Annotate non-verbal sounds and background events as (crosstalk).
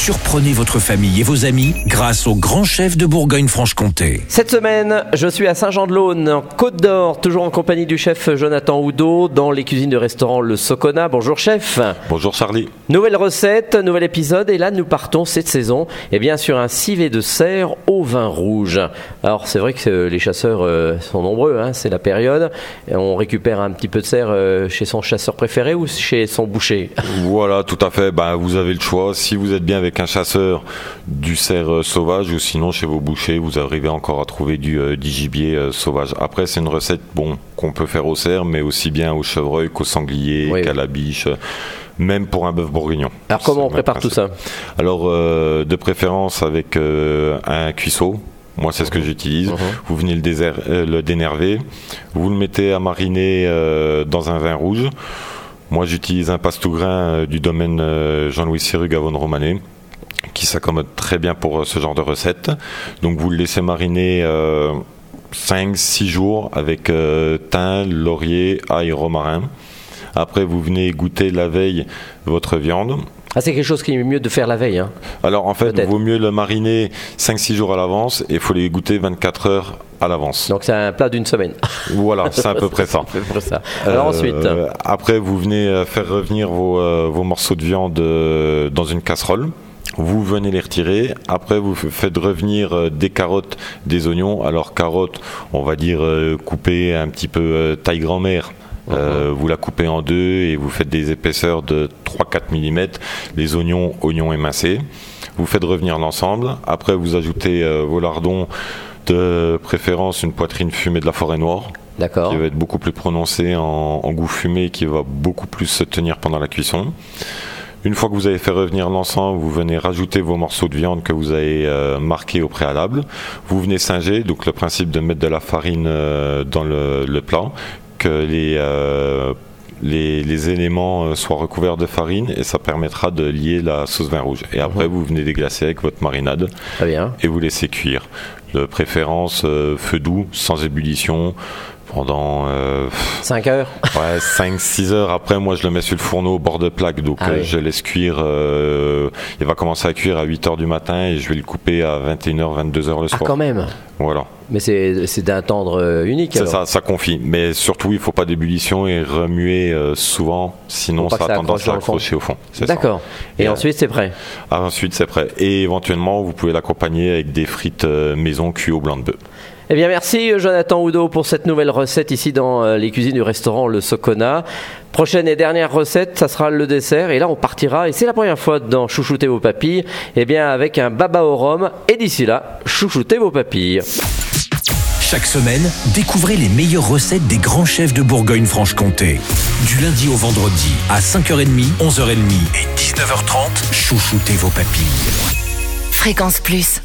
Surprenez votre famille et vos amis grâce au grand chef de Bourgogne-Franche-Comté. Cette semaine, je suis à Saint-Jean-de-Laune, en Côte d'Or, toujours en compagnie du chef Jonathan Houdot, dans les cuisines du restaurant Le Socona. Bonjour chef. Bonjour Charlie. Nouvelle recette, nouvel épisode, et là nous partons cette saison eh bien, sur un civet de cerf au vin rouge. Alors c'est vrai que les chasseurs euh, sont nombreux, hein, c'est la période. On récupère un petit peu de cerf euh, chez son chasseur préféré ou chez son boucher? Voilà, tout à fait. Ben, vous avez le choix. Si vous êtes bien avec un chasseur du cerf euh, sauvage ou sinon chez vos bouchers, vous arrivez encore à trouver du, euh, gibier euh, sauvage. Après, c'est une recette bon qu'on peut faire au cerf, mais aussi bien au chevreuil qu'au sanglier, qu'à la biche même pour un bœuf bourguignon. Alors comment on prépare tout ça Alors de préférence avec un cuisseau. Moi, c'est ce que j'utilise. Mhm. Vous venez le, le, dénerver, vous le mettez à mariner dans un vin rouge. Moi, j'utilise un passe-tout-grain du domaine Jean-Louis Siru Gavone Romané qui s'accommode très bien pour euh, ce genre de recette. Donc vous le laissez mariner 5-6 euh, jours avec euh, thym, laurier, ail, romarin. Après, vous venez goûter la veille votre viande. Ah, c'est quelque chose qui est mieux de faire la veille. Hein. Alors en fait, il vaut mieux le mariner 5-6 jours à l'avance et il faut les goûter 24 heures à l'avance. Donc c'est un plat d'une semaine. (laughs) Voilà, c'est à peu près ça. (laughs) ça. Alors ensuite Après, vous venez faire revenir vos, vos morceaux de viande dans une casserole. Vous venez les retirer. Après, vous faites revenir euh, des carottes, des oignons. Alors, carottes, on va dire euh, coupées un petit peu euh, taille grand-mère. Uh-huh. vous la coupez en deux et vous faites des épaisseurs de 3-4 mm. Les oignons, oignons émincés. Vous faites revenir l'ensemble. Après, vous ajoutez vos lardons, de préférence une poitrine fumée de la forêt noire. Qui va être beaucoup plus prononcée en, en goût fumé, qui va beaucoup plus se tenir pendant la cuisson. Une fois que vous avez fait revenir l'ensemble, vous venez rajouter vos morceaux de viande que vous avez euh, marqués au préalable. Vous venez singer, donc le principe de mettre de la farine euh, dans le, plat, que euh, les les, éléments soient recouverts de farine et ça permettra de lier la sauce vin rouge. Et après, mhm. vous venez déglacer avec votre marinade et vous laissez cuire. De préférence, feu doux, sans ébullition, pendant 5 euh, heures. Ouais 5 6 heures. Après moi je le mets sur le fourneau au bord de plaque. Donc ah euh, je laisse cuire euh, il va commencer à cuire à 8 heures du matin et je vais le couper à 21h 22h le soir. ah, quand même. Voilà. Mais c'est d'un tendre unique c'est ça ça confie. Mais surtout il faut pas d'ébullition et remuer souvent. Sinon ça a tendance à accrocher au fond. D'accord. Et, ensuite c'est prêt. ah, ensuite c'est prêt. Et éventuellement vous pouvez l'accompagner avec des frites maison cuites au blanc de bœuf eh bien, merci Jonathan Oudot pour cette nouvelle recette ici dans euh, les cuisines du restaurant Le Socona. Prochaine et dernière recette, ça sera le dessert. Et là, on partira, et c'est la première fois dans Chouchouter vos papilles, eh bien, avec un baba au rhum. Et d'ici là, chouchoutez vos papilles. Chaque semaine, découvrez les meilleures recettes des grands chefs de Bourgogne-Franche-Comté. Du lundi au vendredi, à 5h30, 11h30 et 19h30, chouchoutez vos papilles. Fréquence Plus.